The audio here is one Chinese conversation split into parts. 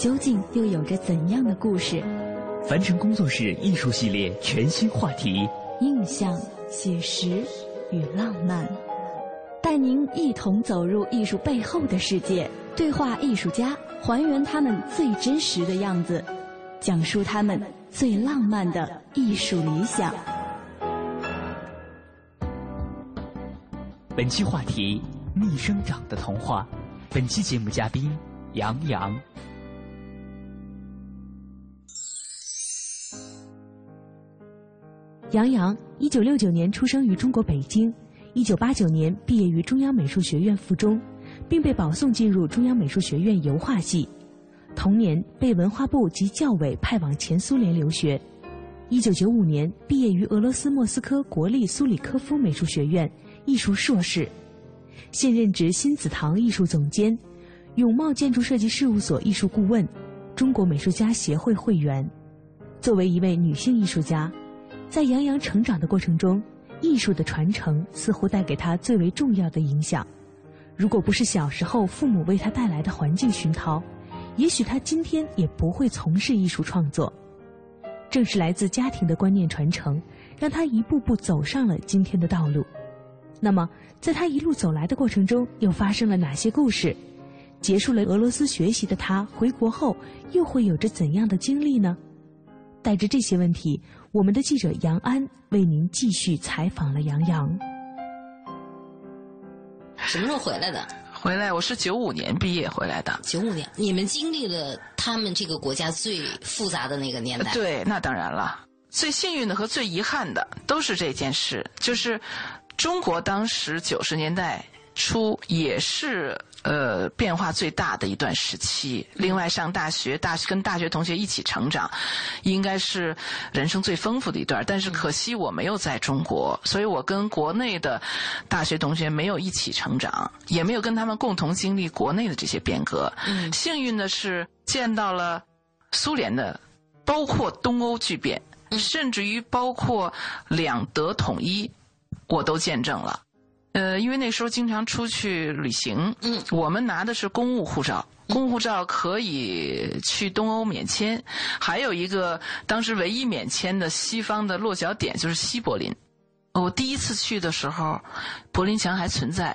究竟又有着怎样的故事？凡尘工作室艺术系列全新话题：印象、写实与浪漫，带您一同走入艺术背后的世界，对话艺术家，还原他们最真实的样子。讲述他们最浪漫的艺术理想。本期话题：逆生长的童话。本期节目嘉宾：杨洋。杨洋，一九六九年出生于中国北京，一九八九年毕业于中央美术学院附中，并被保送进入中央美术学院油画系。同年被文化部及教委派往前苏联留学，一九九五年毕业于俄罗斯莫斯科国立苏里科夫美术学院艺术硕士，现任职新子堂艺术总监，永茂建筑设计事务所艺术顾问，中国美术家协会会员。作为一位女性艺术家，在杨洋成长的过程中，艺术的传承似乎带给他最为重要的影响。如果不是小时候父母为他带来的环境熏陶，也许他今天也不会从事艺术创作，正是来自家庭的观念传承，让他一步步走上了今天的道路。那么，在他一路走来的过程中，又发生了哪些故事？结束了俄罗斯学习的他回国后，又会有着怎样的经历呢？带着这些问题，我们的记者杨安为您继续采访了杨洋。什么时候回来的？回来，我是九五年毕业回来的。九五年，你们经历了他们这个国家最复杂的那个年代。对，那当然了。最幸运的和最遗憾的都是这件事，就是中国当时九十年代初也是。呃，变化最大的一段时期。另外，上大学，大学跟大学同学一起成长，应该是人生最丰富的一段。但是可惜我没有在中国，所以我跟国内的大学同学没有一起成长，也没有跟他们共同经历国内的这些变革。幸运的是见到了苏联的，包括东欧巨变，甚至于包括两德统一，我都见证了。呃，因为那时候经常出去旅行，嗯，我们拿的是公务护照，公务护照可以去东欧免签，还有一个当时唯一免签的西方的落脚点就是西柏林。我第一次去的时候，柏林墙还存在；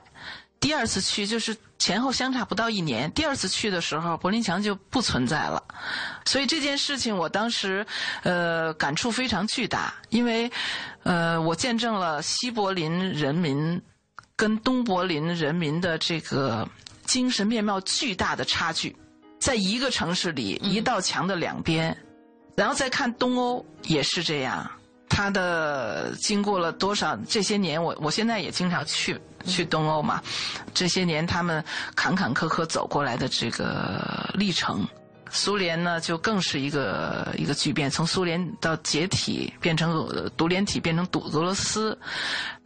第二次去就是前后相差不到一年，第二次去的时候柏林墙就不存在了。所以这件事情我当时呃感触非常巨大，因为呃我见证了西柏林人民。跟东柏林人民的这个精神面貌巨大的差距，在一个城市里，一道墙的两边，然后再看东欧也是这样。他的经过了多少这些年，我我现在也经常去去东欧嘛。这些年他们坎坎坷坷走过来的这个历程，苏联呢就更是一个一个巨变，从苏联到解体变成独联体，变成独俄罗斯。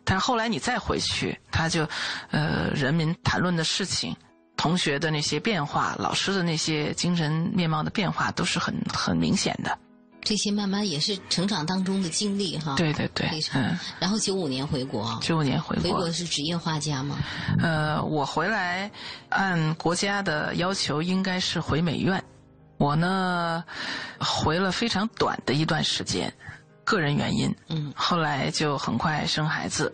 但后来你再回去，他就，呃，人民谈论的事情，同学的那些变化，老师的那些精神面貌的变化，都是很很明显的。这些慢慢也是成长当中的经历哈。对对对。非常。然后九五年回国。九五年回国。回国是职业画家吗？呃，我回来按国家的要求应该是回美院，我呢回了非常短的一段时间。个人原因，嗯，后来就很快生孩子，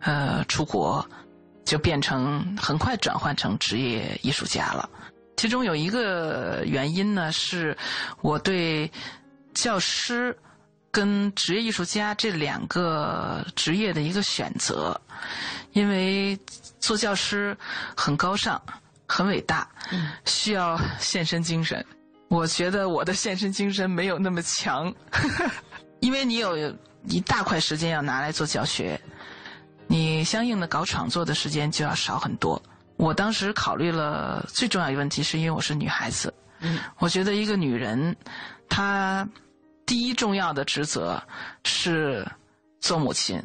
呃，出国，就变成很快转换成职业艺术家了。其中有一个原因呢，是我对教师跟职业艺术家这两个职业的一个选择，因为做教师很高尚、很伟大，需要献身精神。我觉得我的献身精神没有那么强，因为你有一大块时间要拿来做教学，你相应的搞创作的时间就要少很多。我当时考虑了最重要一个问题，是因为我是女孩子。嗯，我觉得一个女人，她第一重要的职责是做母亲。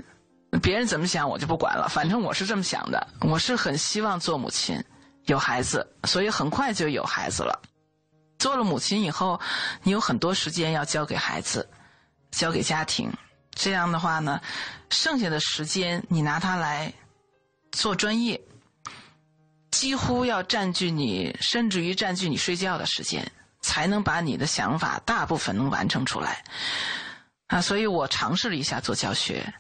别人怎么想我就不管了，反正我是这么想的。我是很希望做母亲，有孩子，所以很快就有孩子了。做了母亲以后，你有很多时间要交给孩子，交给家庭。这样的话呢，剩下的时间你拿它来做专业。几乎要占据你，甚至于占据你睡觉的时间，才能把你的想法大部分能完成出来。啊，所以我尝试了一下做教学，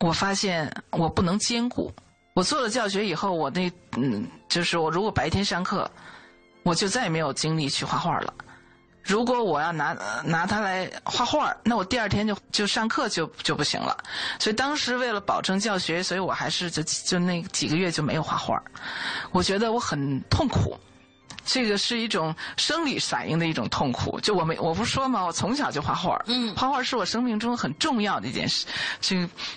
我发现我不能兼顾。我做了教学以后，我那嗯，就是我如果白天上课，我就再也没有精力去画画了。如果我要拿拿它来画画，那我第二天就就上课就就不行了。所以当时为了保证教学，所以我还是就就那几个月就没有画画。我觉得我很痛苦，这个是一种生理反应的一种痛苦。就我没我不是说嘛，我从小就画画，嗯，画画是我生命中很重要的一件事，就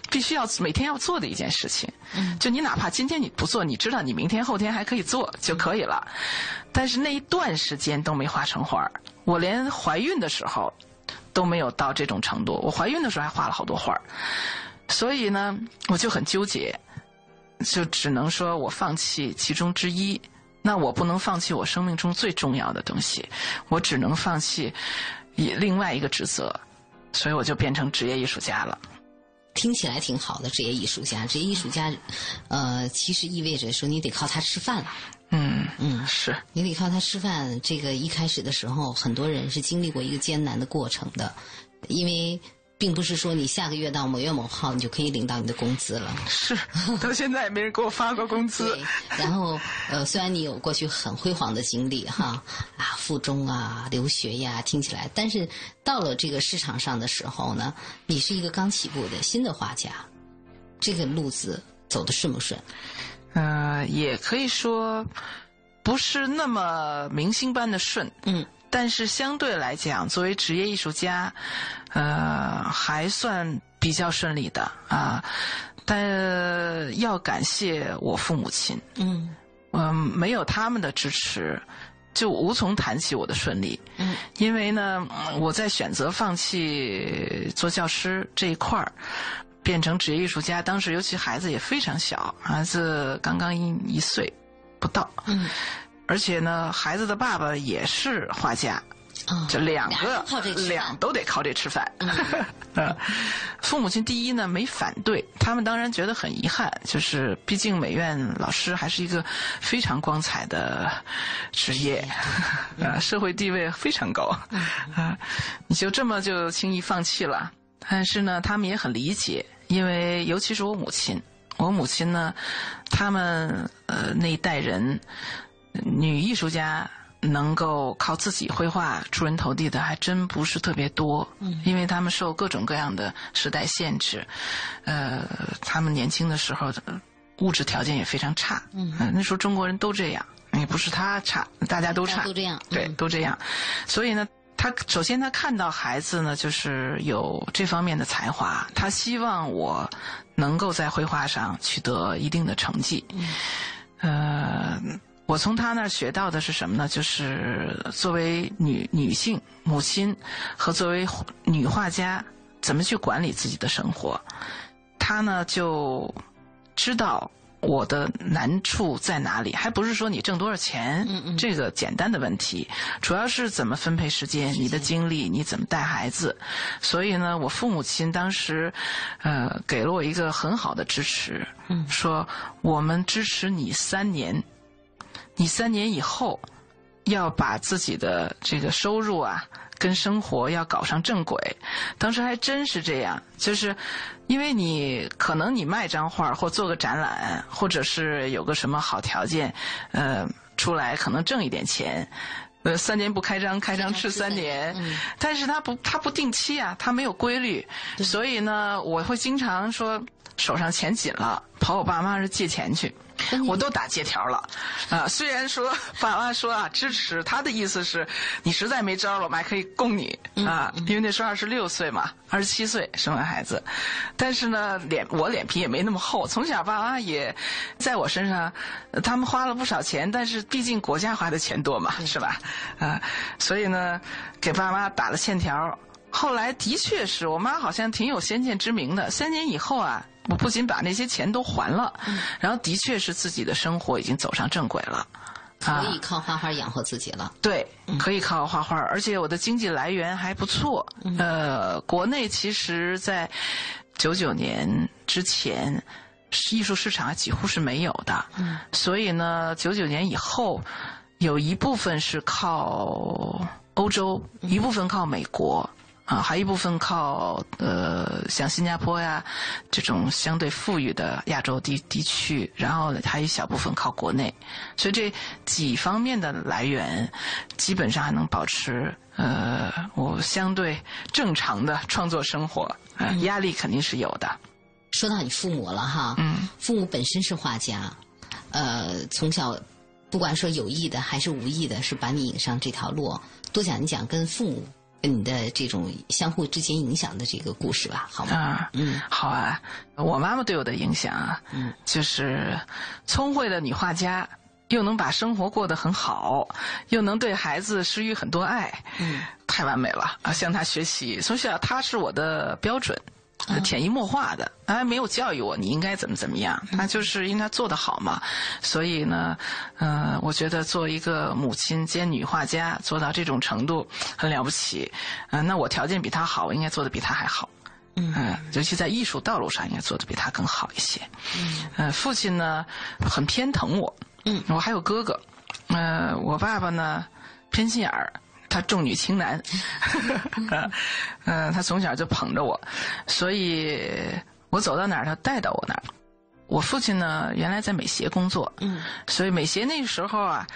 必须要每天要做的一件事情。嗯，就你哪怕今天你不做，你知道你明天后天还可以做就可以了。但是那一段时间都没画成画。我连怀孕的时候都没有到这种程度。我怀孕的时候还画了好多画儿，所以呢，我就很纠结，就只能说我放弃其中之一。那我不能放弃我生命中最重要的东西，我只能放弃以另外一个职责，所以我就变成职业艺术家了。听起来挺好的，职业艺术家。职业艺术家，呃，其实意味着说你得靠他吃饭了。嗯嗯，是你得靠他吃饭。这个一开始的时候，很多人是经历过一个艰难的过程的，因为并不是说你下个月到某月某号你就可以领到你的工资了。是，到现在也没人给我发过工资。然后，呃，虽然你有过去很辉煌的经历哈，啊，附中啊，留学呀，听起来，但是到了这个市场上的时候呢，你是一个刚起步的新的画家，这个路子走的顺不顺？呃，也可以说不是那么明星般的顺，嗯，但是相对来讲，作为职业艺术家，呃，还算比较顺利的啊。但要感谢我父母亲，嗯，嗯，没有他们的支持，就无从谈起我的顺利，嗯，因为呢，我在选择放弃做教师这一块儿。变成职业艺术家，当时尤其孩子也非常小，孩子刚刚一一岁不到，嗯，而且呢，孩子的爸爸也是画家，这两个两都得靠这吃饭。嗯，父母亲第一呢没反对，他们当然觉得很遗憾，就是毕竟美院老师还是一个非常光彩的职业，啊，社会地位非常高，啊，你就这么就轻易放弃了？但是呢，他们也很理解。因为尤其是我母亲，我母亲呢，他们呃那一代人女艺术家能够靠自己绘画出人头地的还真不是特别多，因为他们受各种各样的时代限制，呃，他们年轻的时候物质条件也非常差，嗯，那时候中国人都这样，也不是他差，大家都差，都这样，对，都这样，所以呢。他首先，他看到孩子呢，就是有这方面的才华，他希望我能够在绘画上取得一定的成绩。呃，我从他那儿学到的是什么呢？就是作为女女性母亲和作为女画家，怎么去管理自己的生活。他呢就知道。我的难处在哪里？还不是说你挣多少钱这个简单的问题，主要是怎么分配时间，你的精力，你怎么带孩子。所以呢，我父母亲当时，呃，给了我一个很好的支持，说我们支持你三年，你三年以后要把自己的这个收入啊。跟生活要搞上正轨，当时还真是这样，就是因为你可能你卖张画或做个展览，或者是有个什么好条件，呃，出来可能挣一点钱。呃，三年不开张，开张吃三年，嗯。但是他不，他不定期啊，他没有规律，所以呢，我会经常说手上钱紧了，跑我爸妈那借钱去。我都打借条了，啊，虽然说 爸妈说啊支持，他的意思是你实在没招了，我们还可以供你。啊，因为那时候二十六岁嘛，二十七岁生完孩子，但是呢脸我脸皮也没那么厚，从小爸妈也在我身上，呃他们花了不少钱，但是毕竟国家花的钱多嘛，是吧？啊，所以呢给爸妈打了欠条。后来的确是我妈好像挺有先见之明的，三年以后啊，我不仅把那些钱都还了，然后的确是自己的生活已经走上正轨了。啊可以靠画画养活自己了。对，可以靠画画，而且我的经济来源还不错。呃，国内其实，在九九年之前，艺术市场几乎是没有的。嗯，所以呢，九九年以后，有一部分是靠欧洲，一部分靠美国。啊，还一部分靠呃，像新加坡呀这种相对富裕的亚洲地地区，然后还有一小部分靠国内，所以这几方面的来源，基本上还能保持呃我相对正常的创作生活，呃，压力肯定是有的。说到你父母了哈，嗯，父母本身是画家，呃，从小不管说有意的还是无意的，是把你引上这条路。多讲一讲跟父母跟你的这种相互之间影响的这个故事吧，好吗？啊，嗯，好啊，我妈妈对我的影响啊，嗯，就是聪慧的女画家，又能把生活过得很好，又能对孩子施予很多爱，嗯，太完美了啊！向她学习，从小她是我的标准。啊潜移默化的，他没有教育我你应该怎么怎么样，嗯。他就是因为他做得好嘛，所以呢，呃，我觉得做一个母亲兼女画家做到这种程度很了不起，呃，那我条件比他好，我应该做的比他还好。嗯，尤其在艺术道路上，应该做的比他更好一些。嗯，呃，父亲呢很偏疼我，嗯，我还有哥哥，呃，我爸爸呢偏心眼儿，他重女轻男，呃，他从小就捧着我，所以我走到哪儿，他带到我哪儿。我父亲呢，原来在美协工作，嗯，所以美协那个时候啊，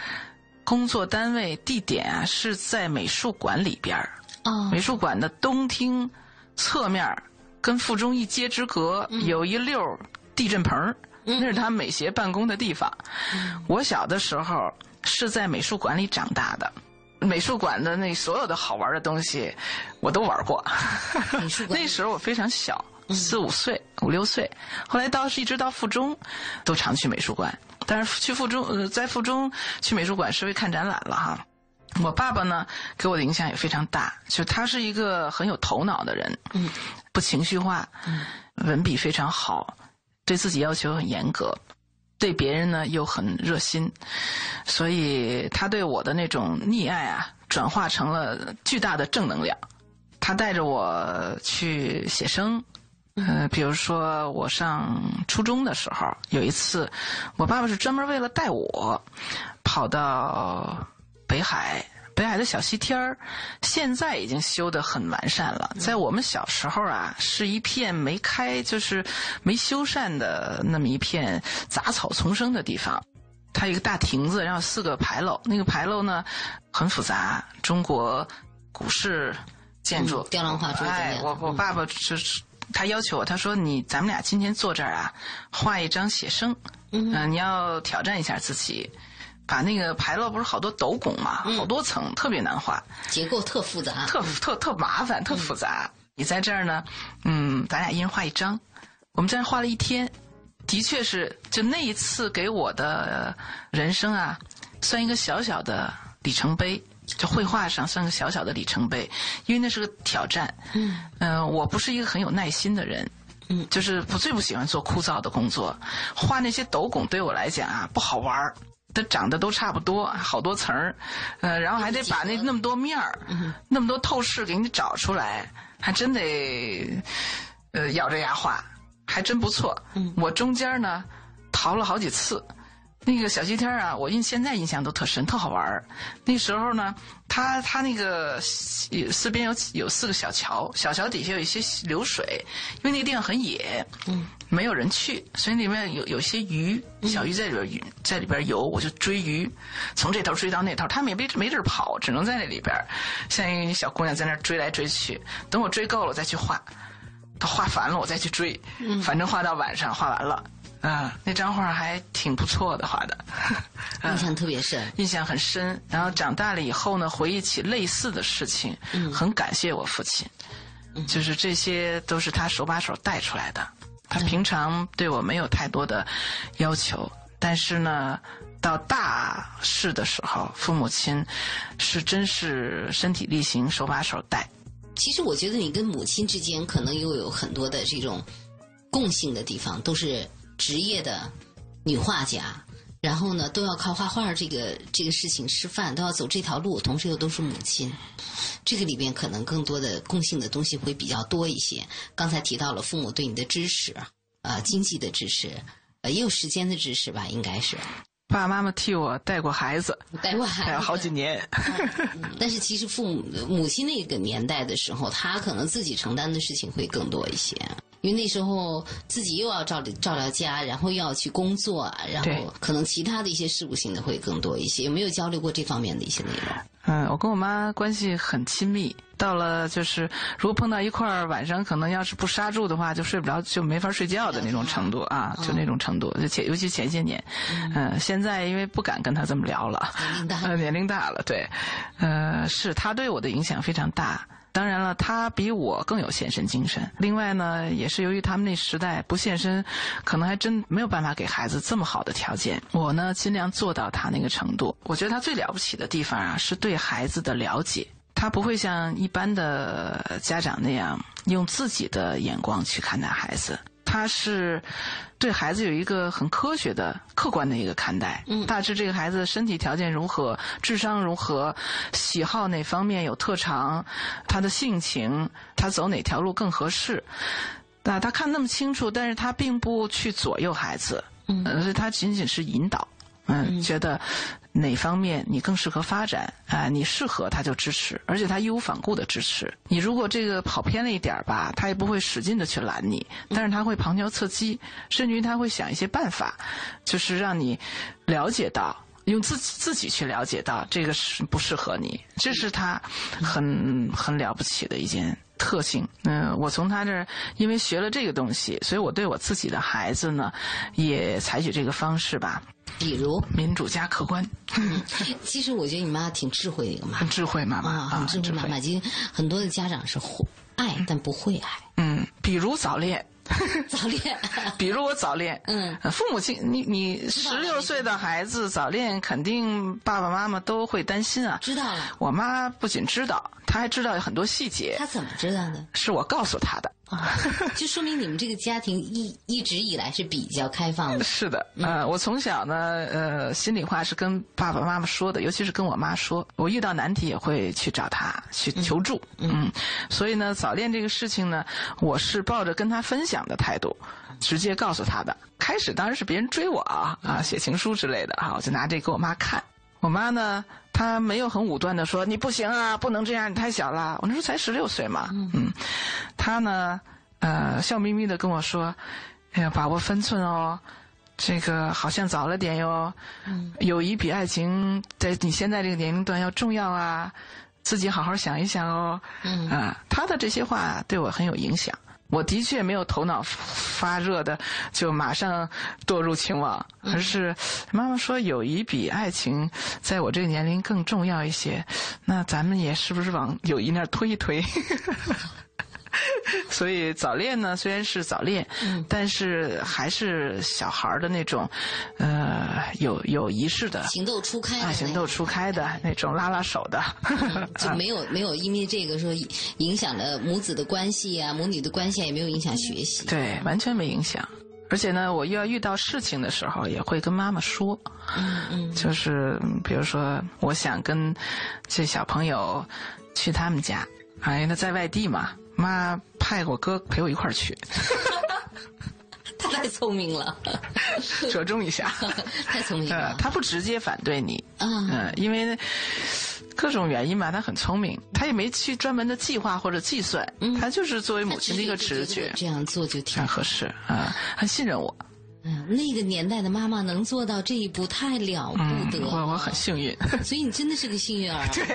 工作单位地点啊是在美术馆里边儿。哦，美术馆的东厅侧面跟附中一街之隔有一溜地震棚儿那是他美协办公的地方。我小的时候是在美术馆里长大的，美术馆的那所有的好玩的东西我都玩过。美术馆 那时候我非常小，四五岁、五六岁。后来到是一直到附中，都常去美术馆。但是去附中，呃，在附中去美术馆是为看展览了哈。我爸爸呢，给我的影响也非常大，就他是一个很有头脑的人，嗯，不情绪化，嗯，文笔非常好，对自己要求很严格，对别人呢又很热心，所以他对我的那种溺爱啊，转化成了巨大的正能量。他带着我去写生，呃，比如说我上初中的时候，有一次，我爸爸是专门为了带我跑到北海。北海的小西天儿，现在已经修得很完善了。在我们小时候啊，是一片没开，就是没修缮的那么一片杂草丛生的地方。它有一个大亭子，然后四个牌楼。那个牌楼呢，很复杂，中国古式建筑，嗯雕梁画柱哎，我我爸爸就是他要求我，他说你咱们俩今天坐这儿啊，画一张写生，嗯、你要挑战一下自己。把那个牌楼不是好多斗拱嘛，好多层，特别难画，结构特复杂，特特特麻烦，特复杂。你在这儿呢，嗯，咱俩一人画一张，我们在这儿画了一天，的确是，就那一次给我的人生啊，算一个小小的里程碑。就绘画上算个小小的里程碑，因为那是个挑战。嗯，呃，我不是一个很有耐心的人。嗯，就是我最不喜欢做枯燥的工作，画那些斗拱对我来讲啊不好玩儿。它长得都差不多，好多层儿，呃，然后还得把那那么多面儿、那么多透视给你找出来，还真得，呃，咬着牙画，还真不错。我中间呢逃了好几次，那个小西天啊，我印现在印象都特深，特好玩儿。那时候呢，他他那个四边有有四个小桥，小桥底下有一些流水，因为那个地方很野，嗯，没有人去，所以里面有有些鱼，小鱼在里边在里边游，我就追鱼，从这头追到那头，他们也没没地儿跑，只能在那里边，像一小姑娘在那追来追去。等我追够了，我再去画，他画烦了，我再去追，反正画到晚上，画完了。啊，那张画还挺不错的，画的，印象特别深，印象很深。然后长大了以后呢，回忆起类似的事情，很感谢我父亲，就是这些都是他手把手带出来的。他平常对我没有太多的要求，但是呢，到大事的时候，父母亲是真是身体力行，手把手带。其实我觉得你跟母亲之间可能又有很多的这种共性的地方，都是。职业的女画家，然后呢，都要靠画画这个这个事情吃饭，都要走这条路，同时又都是母亲，这个里边可能更多的共性的东西会比较多一些。刚才提到了父母对你的支持，呃，经济的支持，呃，也有时间的支持吧，应该是。爸爸妈妈替我带过孩子，带过孩子好几年。但是其实父母母亲那个年代的时候，他可能自己承担的事情会更多一些。因为那时候自己又要照照料家，然后又要去工作，然后可能其他的一些事务性的会更多一些。有没有交流过这方面的一些内容？嗯，我跟我妈关系很亲密。到了就是如果碰到一块儿，晚上可能要是不刹住的话，就睡不着，就没法睡觉的那种程度啊，就那种程度。就前尤其前些年，嗯，现在因为不敢跟他这么聊了，年龄大，年龄大了，对，呃，是他对我的影响非常大。当然了，他比我更有献身精神。另外呢，也是由于他们那时代不献身，可能还真没有办法给孩子这么好的条件。我呢，尽量做到他那个程度。我觉得他最了不起的地方啊，是对孩子的了解。他不会像一般的家长那样用自己的眼光去看待孩子。他是对孩子有一个很科学的、客观的一个看待。嗯，大致这个孩子身体条件如何，智商如何，喜好哪方面有特长，他的性情，他走哪条路更合适。那他看那么清楚，但是他并不去左右孩子。嗯，所以他仅仅是引导。嗯，觉得。哪方面你更适合发展啊？你适合他就支持，而且他义无反顾的支持你。如果这个跑偏了一点儿吧，他也不会使劲的去拦你，但是他会旁敲侧击，甚至于他会想一些办法，就是让你了解到，用自己自己去了解到这个是不适合你，这是他很很了不起的一件特性。嗯，我从他这儿因为学了这个东西，所以我对我自己的孩子呢，也采取这个方式吧。比如民主加客观。其实我觉得你妈挺智慧的一个妈，很智慧妈妈啊，很智慧妈妈。其实很多的家长是会爱，但不会爱。嗯，比如早恋。早恋，比如我早恋，嗯，父母亲，你你十六岁的孩子早恋，肯定爸爸妈妈都会担心啊。知道了，我妈不仅知道，她还知道有很多细节。她怎么知道的？是我告诉她的。就说明你们这个家庭一一直以来是比较开放的。是的，呃，我从小呢，呃，心里话是跟爸爸妈妈说的，尤其是跟我妈说，我遇到难题也会去找她去求助。嗯，所以呢，早恋这个事情呢，我是抱着跟她分享的态度，直接告诉她的。开始当然是别人追我啊，啊，写情书之类的啊，我就拿这给我妈看。我妈呢，她没有很武断的说你不行啊，不能这样，你太小了。我那时候才十六岁嘛，嗯，她呢，呃，笑眯眯的跟我说，哎呀，把握分寸哦，这个好像早了点哟，友谊比爱情在你现在这个年龄段要重要啊，自己好好想一想哦，啊，她的这些话对我很有影响。我的确没有头脑发热的就马上堕入情网，而是妈妈说友谊比爱情在我这个年龄更重要一些，那咱们也是不是往友谊那儿推一推？所以早恋呢，虽然是早恋，但是还是小孩的那种，呃，有有仪式的，情窦初开啊，情窦初开的那种拉拉手的，就没有没有因为这个说影响了母子的关系啊，母女的关系也没有影响学习，对，完全没影响。而且呢，我又要遇到事情的时候，也会跟妈妈说，嗯嗯，就是比如说，我想跟这小朋友去他们家，哎，他在外地嘛。妈派我哥陪我一块儿去，他太聪明了，折中一下，太聪明了。他不直接反对你，嗯，因为各种原因吧，他很聪明，他也没去专门的计划或者计算，他就是作为母亲的一个直觉，这样做就挺合适啊，很信任我。嗯，那个年代的妈妈能做到这一步，太了不得。我我很幸运，所以你真的是个幸运儿。对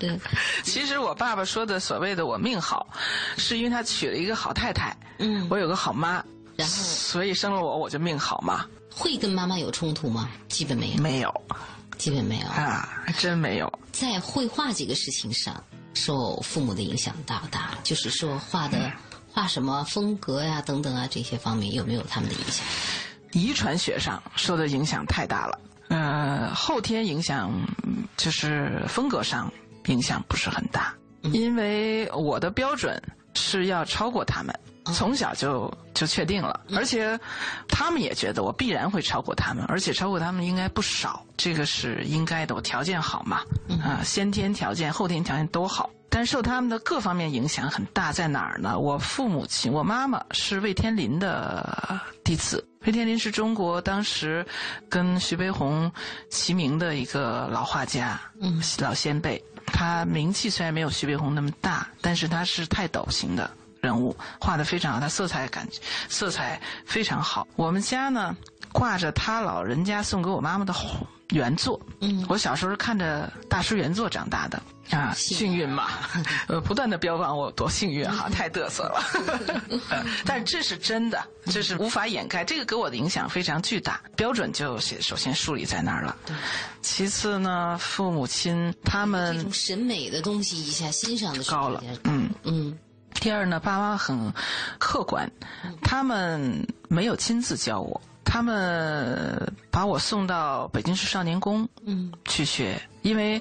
对，其实我爸爸说的所谓的我命好，是因为他娶了一个好太太。嗯，我有个好妈，然后所以生了我，我就命好嘛。会跟妈妈有冲突吗？基本没有。没有，基本没有啊，还真没有。在绘画这个事情上，受父母的影响大不大？就是说画的画什么风格呀，等等啊，这些方面有没有他们的影响？遗传学上受的影响太大了，呃，后天影响就是风格上影响不是很大，因为我的标准是要超过他们，从小就就确定了，而且他们也觉得我必然会超过他们，而且超过他们应该不少，这个是应该的，我条件好嘛，啊，先天条件、后天条件都好。但受他们的各方面影响很大，在哪儿呢？我父母亲，我妈妈是魏天林的弟子。魏天林是中国当时跟徐悲鸿齐名的一个老画家，嗯，老先辈。他名气虽然没有徐悲鸿那么大，但是他是泰斗型的人物，画的非常好。他色彩感，色彩非常好。我们家呢，挂着他老人家送给我妈妈的原作。嗯，我小时候是看着大师原作长大的。啊，幸运嘛，呃，不断的标榜我多幸运哈，太嘚瑟了。但是这是真的，这是无法掩盖，这个给我的影响非常巨大。标准就首先树立在那儿了。其次呢，父母亲他们这种审美的东西一下欣赏的高了，嗯嗯。第二呢，爸妈很客观，他们没有亲自教我。他们把我送到北京市少年宫去学，因为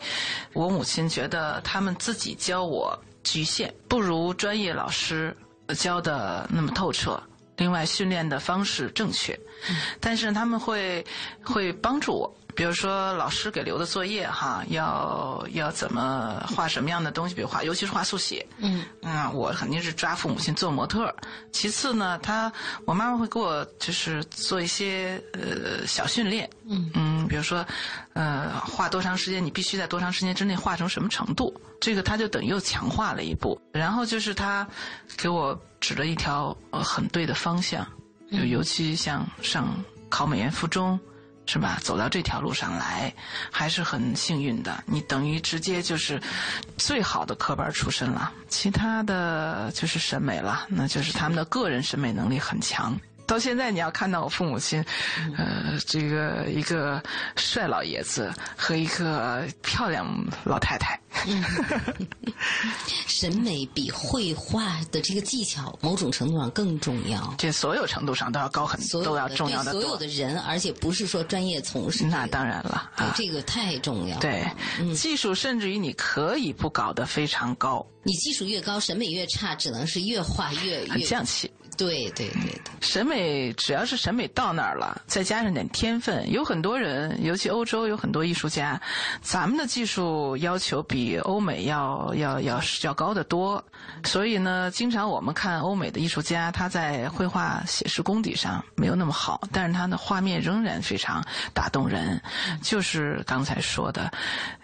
我母亲觉得他们自己教我局限，不如专业老师教的那么透彻。另外，训练的方式正确，但是他们会会帮助我。比如说，老师给留的作业哈，要要怎么画什么样的东西？比如画，尤其是画速写。嗯，啊，我肯定是抓父母亲做模特。其次呢，他我妈妈会给我就是做一些呃小训练。嗯嗯，比如说，呃，画多长时间？你必须在多长时间之内画成什么程度？这个他就等于又强化了一步。然后就是他给我指了一条呃很对的方向，就尤其像上考美院附中。是吧？走到这条路上来，还是很幸运的。你等于直接就是最好的科班出身了，其他的就是审美了，那就是他们的个人审美能力很强。到现在，你要看到我父母亲，呃，这个一个帅老爷子和一个漂亮老太太，审美比绘画的这个技巧某种程度上更重要。这所有程度上都要高很多，都要重要的多。所有的人，而且不是说专业从事。那当然了，啊，这个太重要。对，技术甚至于你可以不搞得非常高。你技术越高，审美越差，只能是越画越越降气。对对对的，审美只要是审美到那儿了，再加上点天分，有很多人，尤其欧洲有很多艺术家，咱们的技术要求比比欧美要要要要高得多。所以呢，经常我们看欧美的艺术家，他在绘画写实功底上没有那么好，但是他的画面仍然非常打动人。就是刚才说的，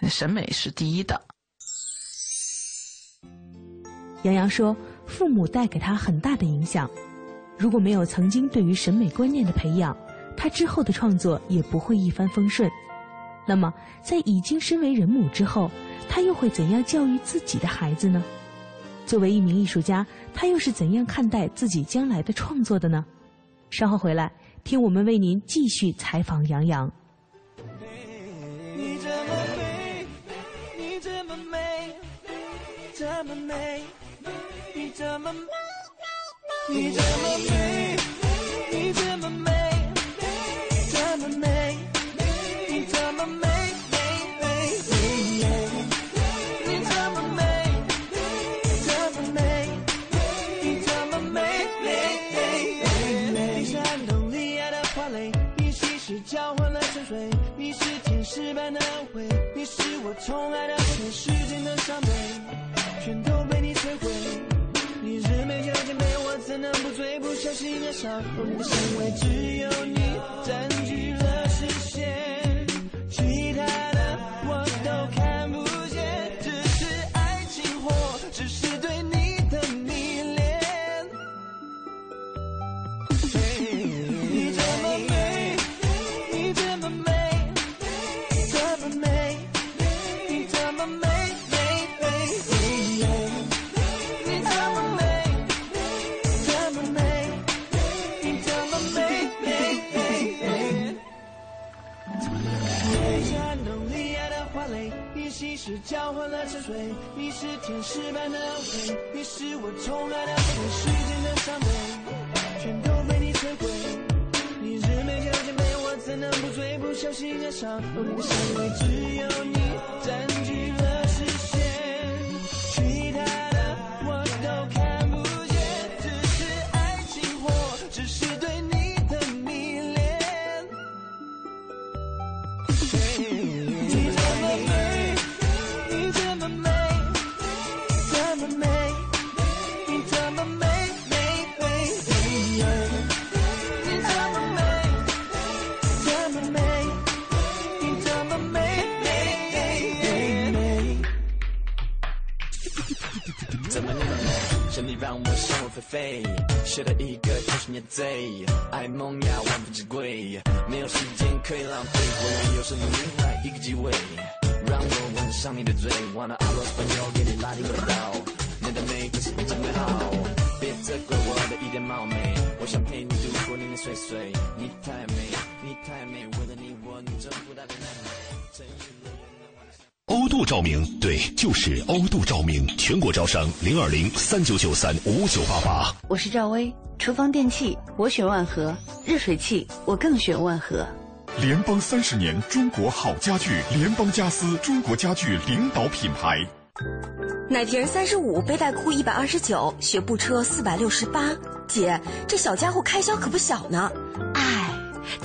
审美是第一的。杨洋说：“父母带给他很大的影响。”如果没有曾经对于审美观念的培养，他之后的创作也不会一帆风顺。那么，在已经身为人母之后，他又会怎样教育自己的孩子呢？作为一名艺术家，他又是怎样看待自己将来的创作的呢？稍后回来，听我们为您继续采访杨洋。你这么美，你这么美，这么美，你这么。你这么美，心爱上你的香味，只有你占据了视线，泪，你心事交换了沉睡，你是天使般的美，你是我从来的美，时间的伤悲，全都被你摧毁。你是美酒姐妹，我怎能不醉？不小心爱上你的香味，只有你占据了视线，让我想入非非，学了一个天生也贼，爱萌芽万分之贵，没有时间可以浪费，我愿有生命来一个机会，让我吻上你的嘴，wanna hablo español 给你拉丁味道，你的美不是真美好，别责怪我的一点冒昧，我想陪你度过年年岁岁，你太美，你太美，为了你我能征服大地南北，成语了我难忘的。欧度照明，对，就是欧度照明，全国招商零二零三九九三五九八八。我是赵薇，厨房电器我选万和，热水器我更选万和。联邦三十年中国好家具，联邦家私中国家具领导品牌。奶瓶三十五，背带裤一百二十九，学步车四百六十八。姐，这小家伙开销可不小呢。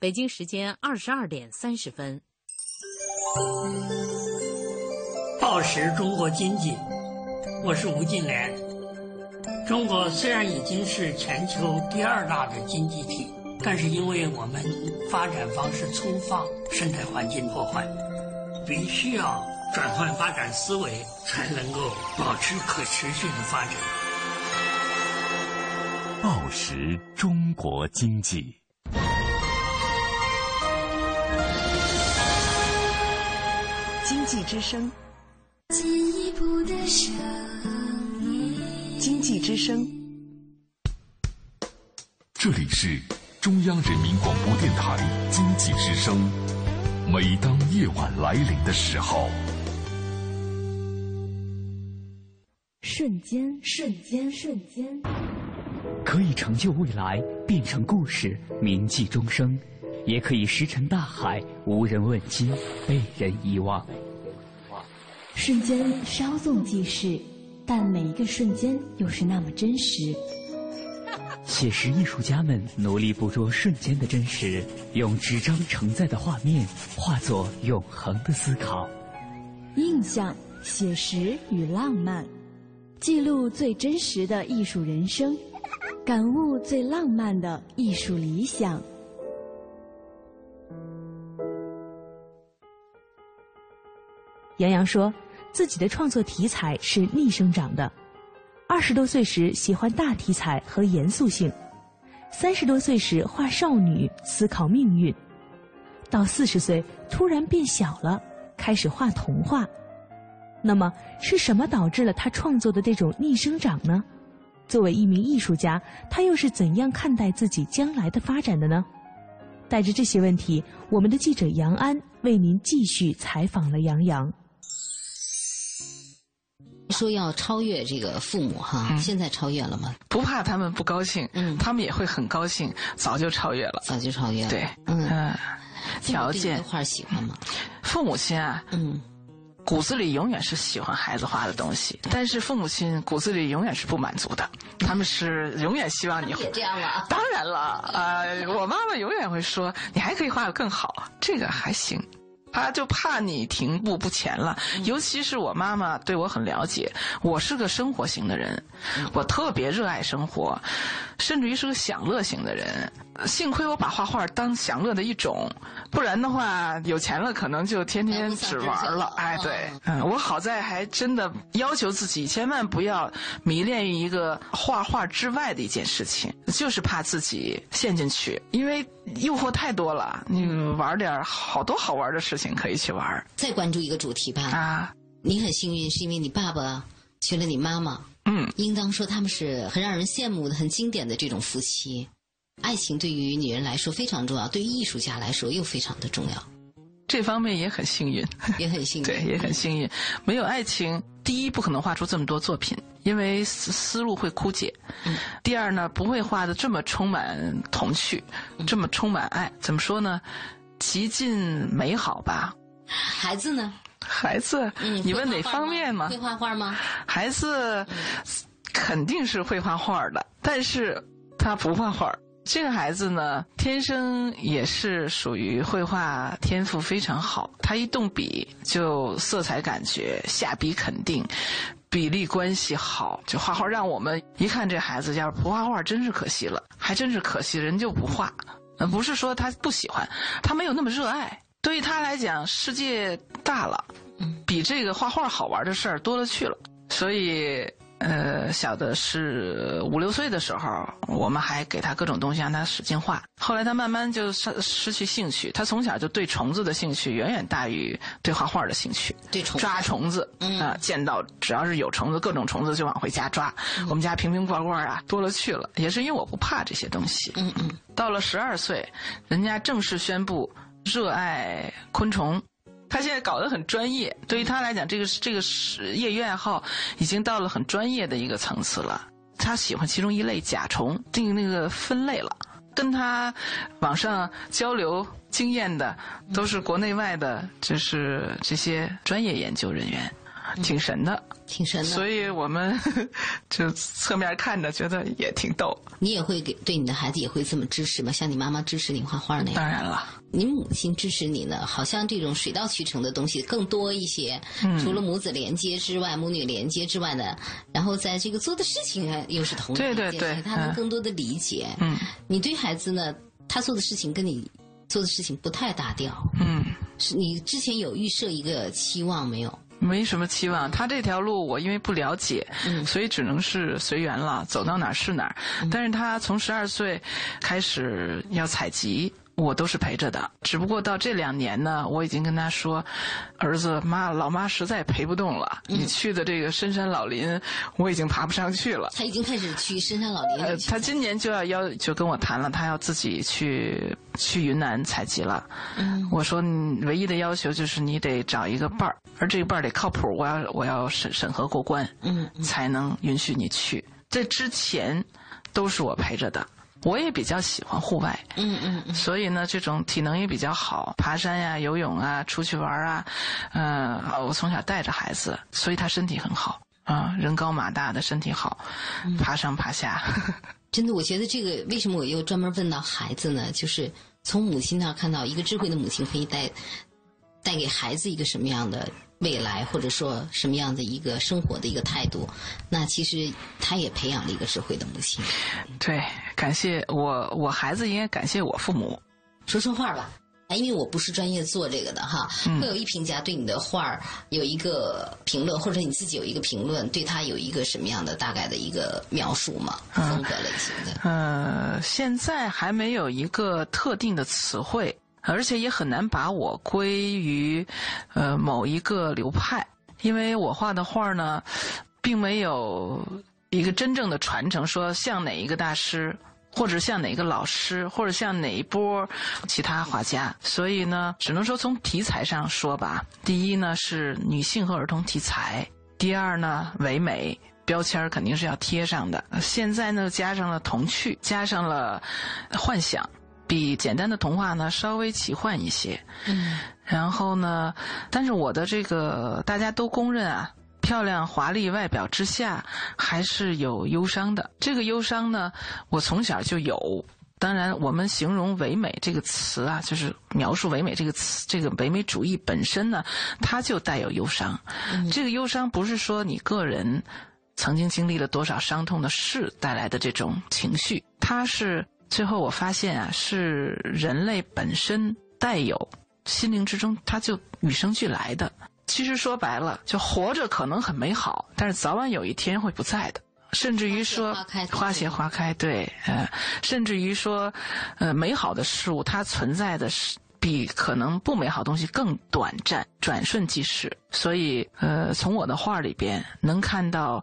北京时间二十二点三十分。报时中国经济，我是吴敬琏。中国虽然已经是全球第二大的经济体，但是因为我们发展方式粗放，生态环境破坏，必须要转换发展思维，才能够保持可持续的发展。报时中国经济。经济之声，进一步的声音。经济之声，这里是中央人民广播电台经济之声。每当夜晚来临的时候，瞬间，瞬间，瞬间，可以成就未来，变成故事，铭记终生；也可以石沉大海，无人问津，被人遗忘。瞬间稍纵即逝，但每一个瞬间又是那么真实。写实艺术家们努力捕捉瞬间的真实，用纸张承载的画面化作永恒的思考。印象、写实与浪漫，记录最真实的艺术人生，感悟最浪漫的艺术理想。杨洋说，自己的创作题材是逆生长的。二十多岁时喜欢大题材和严肃性，三十多岁时画少女，思考命运，到四十岁突然变小了，开始画童话。那么是什么导致了他创作的这种逆生长呢？作为一名艺术家，他又是怎样看待自己将来的发展的呢？带着这些问题，我们的记者杨安为您继续采访了杨洋。说要超越这个父母哈，现在超越了吗？不怕他们不高兴，嗯，他们也会很高兴，早就超越了，早就超越了。对，嗯，条件画喜欢吗？父母亲啊，嗯，骨子里永远是喜欢孩子画的东西，但是父母亲骨子里永远是不满足的，他们是永远希望你也这样了。当然了，呃，我妈妈永远会说，你还可以画的更好，这个还行。他就怕你停步不前了，尤其是我妈妈对我很了解，我是个生活型的人，我特别热爱生活，甚至于是个享乐型的人。幸亏我把画画当享乐的一种，不然的话，有钱了可能就天天只玩了。哎，对，嗯，我好在还真的要求自己，千万不要迷恋于一个画画之外的一件事情，就是怕自己陷进去，因为诱惑太多了。你玩点好多好玩的事情可以去玩。再关注一个主题吧。啊，你很幸运，是因为你爸爸娶了你妈妈。嗯，应当说他们是很让人羡慕的、很经典的这种夫妻。爱情对于女人来说非常重要，对于艺术家来说又非常的重要。这方面也很幸运，也很幸运，对，也很幸运。没有爱情，第一不可能画出这么多作品，因为思思路会枯竭。嗯。第二呢，不会画的这么充满童趣，这么充满爱。怎么说呢？极尽美好吧。孩子呢？孩子，你问哪方面吗？会画画吗？孩子肯定是会画画的，但是他不画画。这个孩子呢，天生也是属于绘画天赋非常好。他一动笔就色彩感觉下笔肯定，比例关系好，就画画让我们一看这孩子要是不画画，真是可惜了，还真是可惜，人就不画。不是说他不喜欢，他没有那么热爱。对于他来讲，世界大了，比这个画画好玩的事儿多了去了，所以。呃，小的是五六岁的时候，我们还给他各种东西让他使劲画。后来他慢慢就失失去兴趣。他从小就对虫子的兴趣远远大于对画画的兴趣。对虫抓虫子，啊，见到只要是有虫子，各种虫子就往回家抓。我们家瓶瓶罐罐啊多了去了，也是因为我不怕这些东西。嗯嗯。到了十二岁，人家正式宣布热爱昆虫。他现在搞得很专业，对于他来讲，这个这个是业余爱好，已经到了很专业的一个层次了。他喜欢其中一类甲虫，定那个分类了。跟他网上交流经验的，都是国内外的，就是这些专业研究人员。挺神的，挺神的，所以我们 就侧面看着觉得也挺逗。你也会给对你的孩子也会这么支持吗？像你妈妈支持你画画那样？当然了，你母亲支持你呢？好像这种水到渠成的东西更多一些。嗯，除了母子连接之外，母女连接之外呢，然后在这个做的事情又是同对对对，他能更多的理解。嗯，你对孩子呢，他做的事情跟你做的事情不太搭调。嗯，是你之前有预设一个期望没有？没什么期望，他这条路我因为不了解，嗯，所以只能是随缘了，走到哪儿是哪儿。但是他从十二岁开始要采集。我都是陪着的，只不过到这两年呢，我已经跟他说：“儿子，妈，老妈实在陪不动了，你去的这个深山老林，我已经爬不上去了。”他已经开始去深山老林了。他今年就要要就跟我谈了，他要自己去去云南采集了。嗯，我说你唯一的要求就是你得找一个伴儿，而这个伴儿得靠谱，我要我要审审核过关，嗯，才能允许你去。这之前都是我陪着的。我也比较喜欢户外，嗯嗯嗯，所以呢，这种体能也比较好，爬山呀、游泳啊、出去玩啊，嗯、我从小带着孩子，所以他身体很好啊、人高马大的身体好，爬上爬下。真的，我觉得这个为什么我又专门问到孩子呢？就是从母亲那儿看到一个智慧的母亲可以带带给孩子一个什么样的未来，或者说什么样的一个生活的一个态度，那其实他也培养了一个智慧的母亲。对，感谢我，我孩子应该感谢我父母。说说话吧。哎，因为我不是专业做这个的哈，嗯会有一评价对你的画儿有一个评论，或者你自己有一个评论，对他有一个什么样的大概的一个描述吗？风格类型的。呃，现在还没有一个特定的词汇，而且也很难把我归于呃某一个流派，因为我画的画呢，并没有一个真正的传承，说像哪一个大师。或者像哪个老师，或者像哪一波其他画家，所以呢，只能说从题材上说吧。第一呢是女性和儿童题材，第二呢唯美，标签儿肯定是要贴上的。现在呢，加上了童趣，加上了幻想，比简单的童话呢稍微奇幻一些。嗯，然后呢，但是我的这个大家都公认啊。漂亮华丽外表之下，还是有忧伤的。这个忧伤呢，我从小就有。当然，我们形容唯美这个词啊，就是描述唯美这个词，这个唯美主义本身呢，它就带有忧伤。这个忧伤不是说你个人曾经经历了多少伤痛的事带来的这种情绪，它是最后我发现啊，是人类本身带有心灵之中，它就与生俱来的。其实说白了，就活着可能很美好，但是早晚有一天会不在的。甚至于说花谢花开，对，呃，甚至于说，呃，美好的事物它存在的是比可能不美好的东西更短暂，转瞬即逝。所以，呃，从我的画里边能看到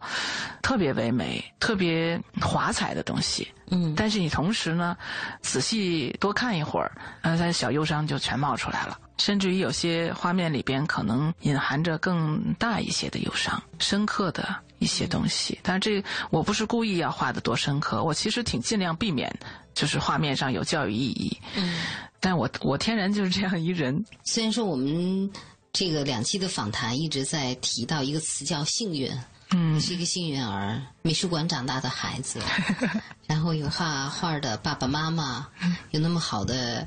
特别唯美、特别华彩的东西。嗯，但是你同时呢，仔细多看一会儿，呃，它小忧伤就全冒出来了。甚至于有些画面里边可能隐含着更大一些的忧伤、深刻的一些东西。但是这我不是故意要画的多深刻，我其实挺尽量避免，就是画面上有教育意义。嗯，但我我天然就是这样一人。虽然说我们这个两期的访谈一直在提到一个词叫幸运。嗯，是一个幸运儿，美术馆长大的孩子，然后有画画的爸爸妈妈，有那么好的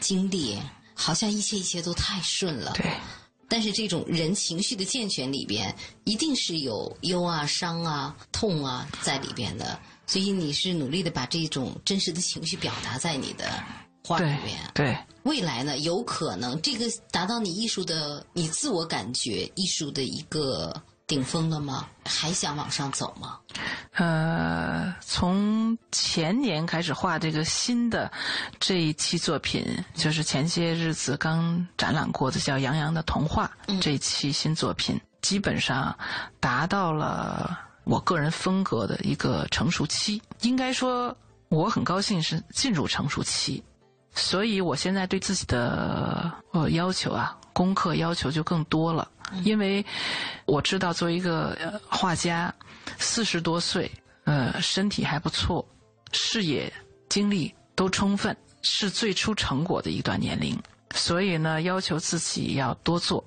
经历，好像一切一切都太顺了。对。但是这种人情绪的健全里边，一定是有忧啊、伤啊、痛啊在里边的。所以你是努力的把这种真实的情绪表达在你的画里面。对。未来呢，有可能这个达到你艺术的、你自我感觉艺术的一个。顶峰了吗？还想往上走吗？呃，从前年开始画这个新的这一期作品，就是前些日子刚展览过的叫《杨洋的童话》嗯这一期新作品，基本上达到了我个人风格的一个成熟期。应该说，我很高兴是进入成熟期，所以我现在对自己的呃要求啊。功课要求就更多了，因为我知道作为一个画家，四十多岁，呃，身体还不错，视野、精力都充分，是最出成果的一段年龄。所以呢，要求自己要多做，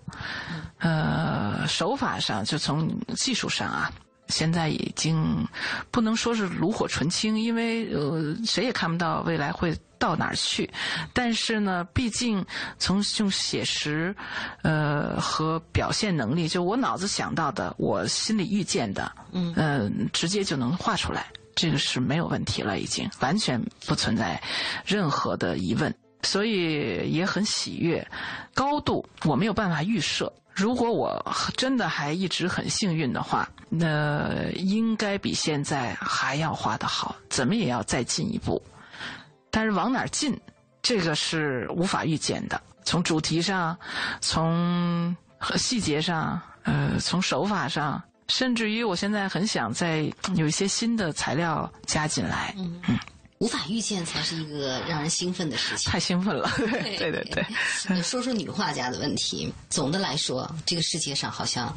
呃，手法上就从技术上啊。现在已经不能说是炉火纯青，因为呃谁也看不到未来会到哪儿去。但是呢，毕竟从用写实，呃和表现能力，就我脑子想到的，我心里预见的，嗯，呃，直接就能画出来，这个是没有问题了，已经完全不存在任何的疑问，所以也很喜悦。高度我没有办法预设。如果我真的还一直很幸运的话，那应该比现在还要画得好，怎么也要再进一步。但是往哪儿进，这个是无法预见的。从主题上，从细节上，呃，从手法上，甚至于我现在很想再有一些新的材料加进来。嗯。嗯无法预见才是一个让人兴奋的事情。太兴奋了，对对对。说说女画家的问题，总的来说，这个世界上好像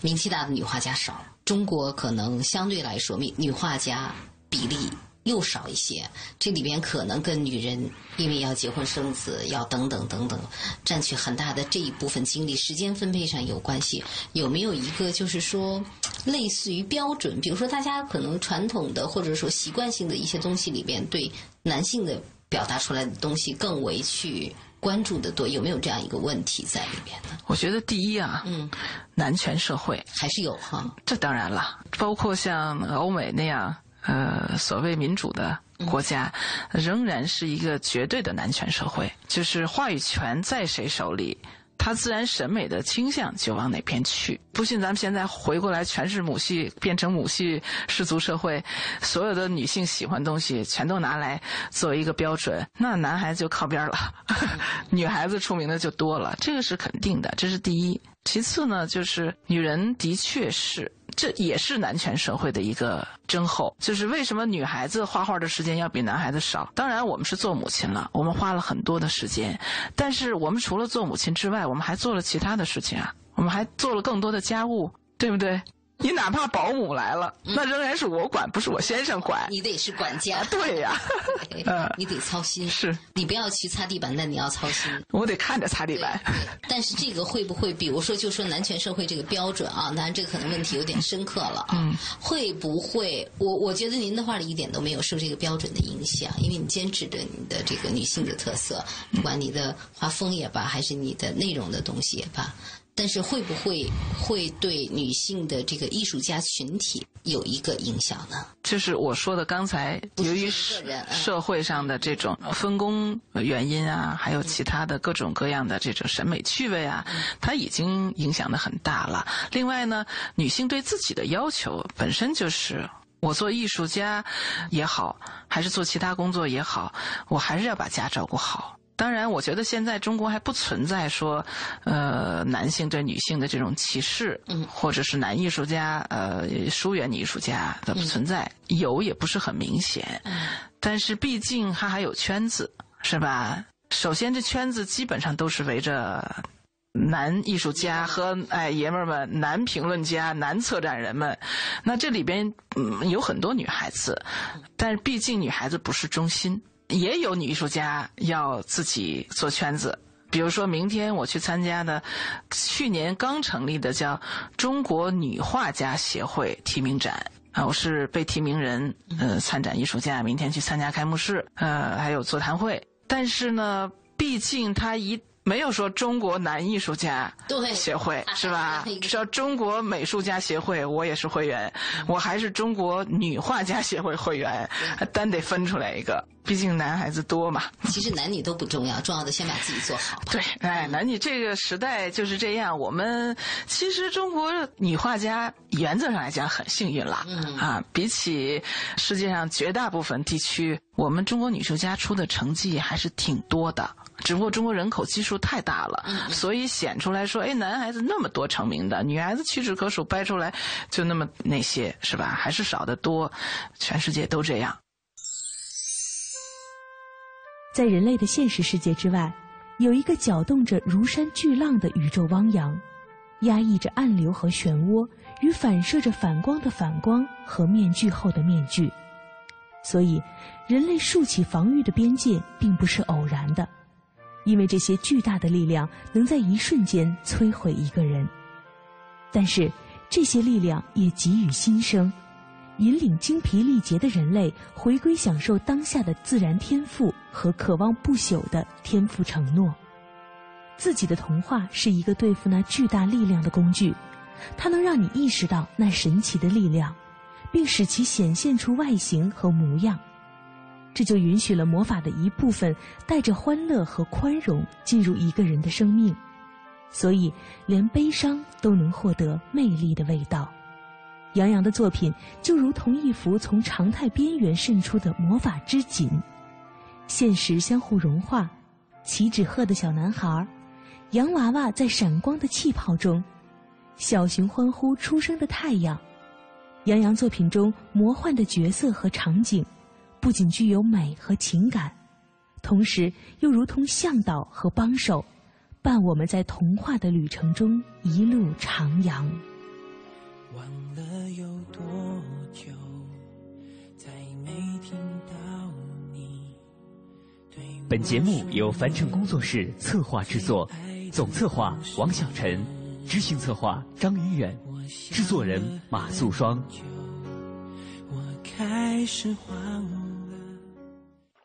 名气大的女画家少，中国可能相对来说女女画家比例。又少一些，这里边可能跟女人因为要结婚生子，要等等等等，占据很大的这一部分精力，时间分配上有关系。有没有一个就是说，类似于标准？比如说，大家可能传统的或者说习惯性的一些东西里边，对男性的表达出来的东西更为去关注的多，有没有这样一个问题在里边呢？我觉得第一啊，嗯，男权社会还是有哈。这当然了，包括像欧美那样。呃，所谓民主的国家，仍然是一个绝对的男权社会，就是话语权在谁手里，他自然审美的倾向就往哪边去。不信，咱们现在回过来，全是母系变成母系氏族社会，所有的女性喜欢东西，全都拿来作为一个标准，那男孩子就靠边了，女孩子出名的就多了，这个是肯定的，这是第一。其次呢，就是女人的确是。这也是男权社会的一个征候，就是为什么女孩子画画的时间要比男孩子少？当然，我们是做母亲了，我们花了很多的时间，但是我们除了做母亲之外，我们还做了其他的事情啊，我们还做了更多的家务，对不对？你哪怕保姆来了，那仍然是我管，不是我先生管。你得是管家。对呀，你得操心。是，你不要去擦地板，但你要操心。我得看着擦地板。但是这个会不会，比如说，就说男权社会这个标准啊？当然，这可能问题有点深刻了啊。会不会？我我觉得您的话里一点都没有受这个标准的影响，因为你坚持着你的这个女性的特色，不管你的画风也罢，还是你的内容的东西也罢。但是会不会会对女性的这个艺术家群体有一个影响呢？就是我说的刚才，由于社社会上的这种分工原因啊，还有其他的各种各样的这种审美趣味啊，它已经影响的很大了。另外呢，女性对自己的要求本身就是，我做艺术家也好，还是做其他工作也好，我还是要把家照顾好。当然，我觉得现在中国还不存在说，呃，男性对女性的这种歧视，嗯，或者是男艺术家呃疏远女艺术家的不存在，有也不是很明显。嗯，但是毕竟他还有圈子，是吧？首先，这圈子基本上都是围着男艺术家和哎爷们儿们、男评论家、男策展人们。那这里边嗯有很多女孩子，但是毕竟女孩子不是中心。也有女艺术家要自己做圈子，比如说明天我去参加的，去年刚成立的叫中国女画家协会提名展啊，我是被提名人，呃，参展艺术家，明天去参加开幕式，呃，还有座谈会。但是呢，毕竟他一。没有说中国男艺术家协会 是吧？说中国美术家协会，我也是会员，我还是中国女画家协会会员，单得分出来一个，毕竟男孩子多嘛。其实男女都不重要，重要的先把自己做好吧。对，哎，男女这个时代就是这样。我们其实中国女画家原则上来讲很幸运了，啊，比起世界上绝大部分地区，我们中国女艺术家出的成绩还是挺多的。只不过中国人口基数太大了，所以显出来说，哎，男孩子那么多成名的，女孩子屈指可数，掰出来就那么那些，是吧？还是少得多，全世界都这样。在人类的现实世界之外，有一个搅动着如山巨浪的宇宙汪洋，压抑着暗流和漩涡，与反射着反光的反光和面具后的面具。所以，人类竖起防御的边界，并不是偶然的。因为这些巨大的力量能在一瞬间摧毁一个人，但是这些力量也给予新生，引领精疲力竭的人类回归享受当下的自然天赋和渴望不朽的天赋承诺。自己的童话是一个对付那巨大力量的工具，它能让你意识到那神奇的力量，并使其显现出外形和模样。这就允许了魔法的一部分带着欢乐和宽容进入一个人的生命，所以连悲伤都能获得魅力的味道。杨洋的作品就如同一幅从常态边缘渗出的魔法织锦，现实相互融化，齐纸鹤的小男孩，洋娃娃在闪光的气泡中，小熊欢呼出生的太阳。杨洋作品中魔幻的角色和场景。不仅具有美和情感，同时又如同向导和帮手，伴我们在童话的旅程中一路徜徉。本节目由樊城工作室策划制作，总策划王小晨，执行策划张宇远，制作人马素双。我开始慌。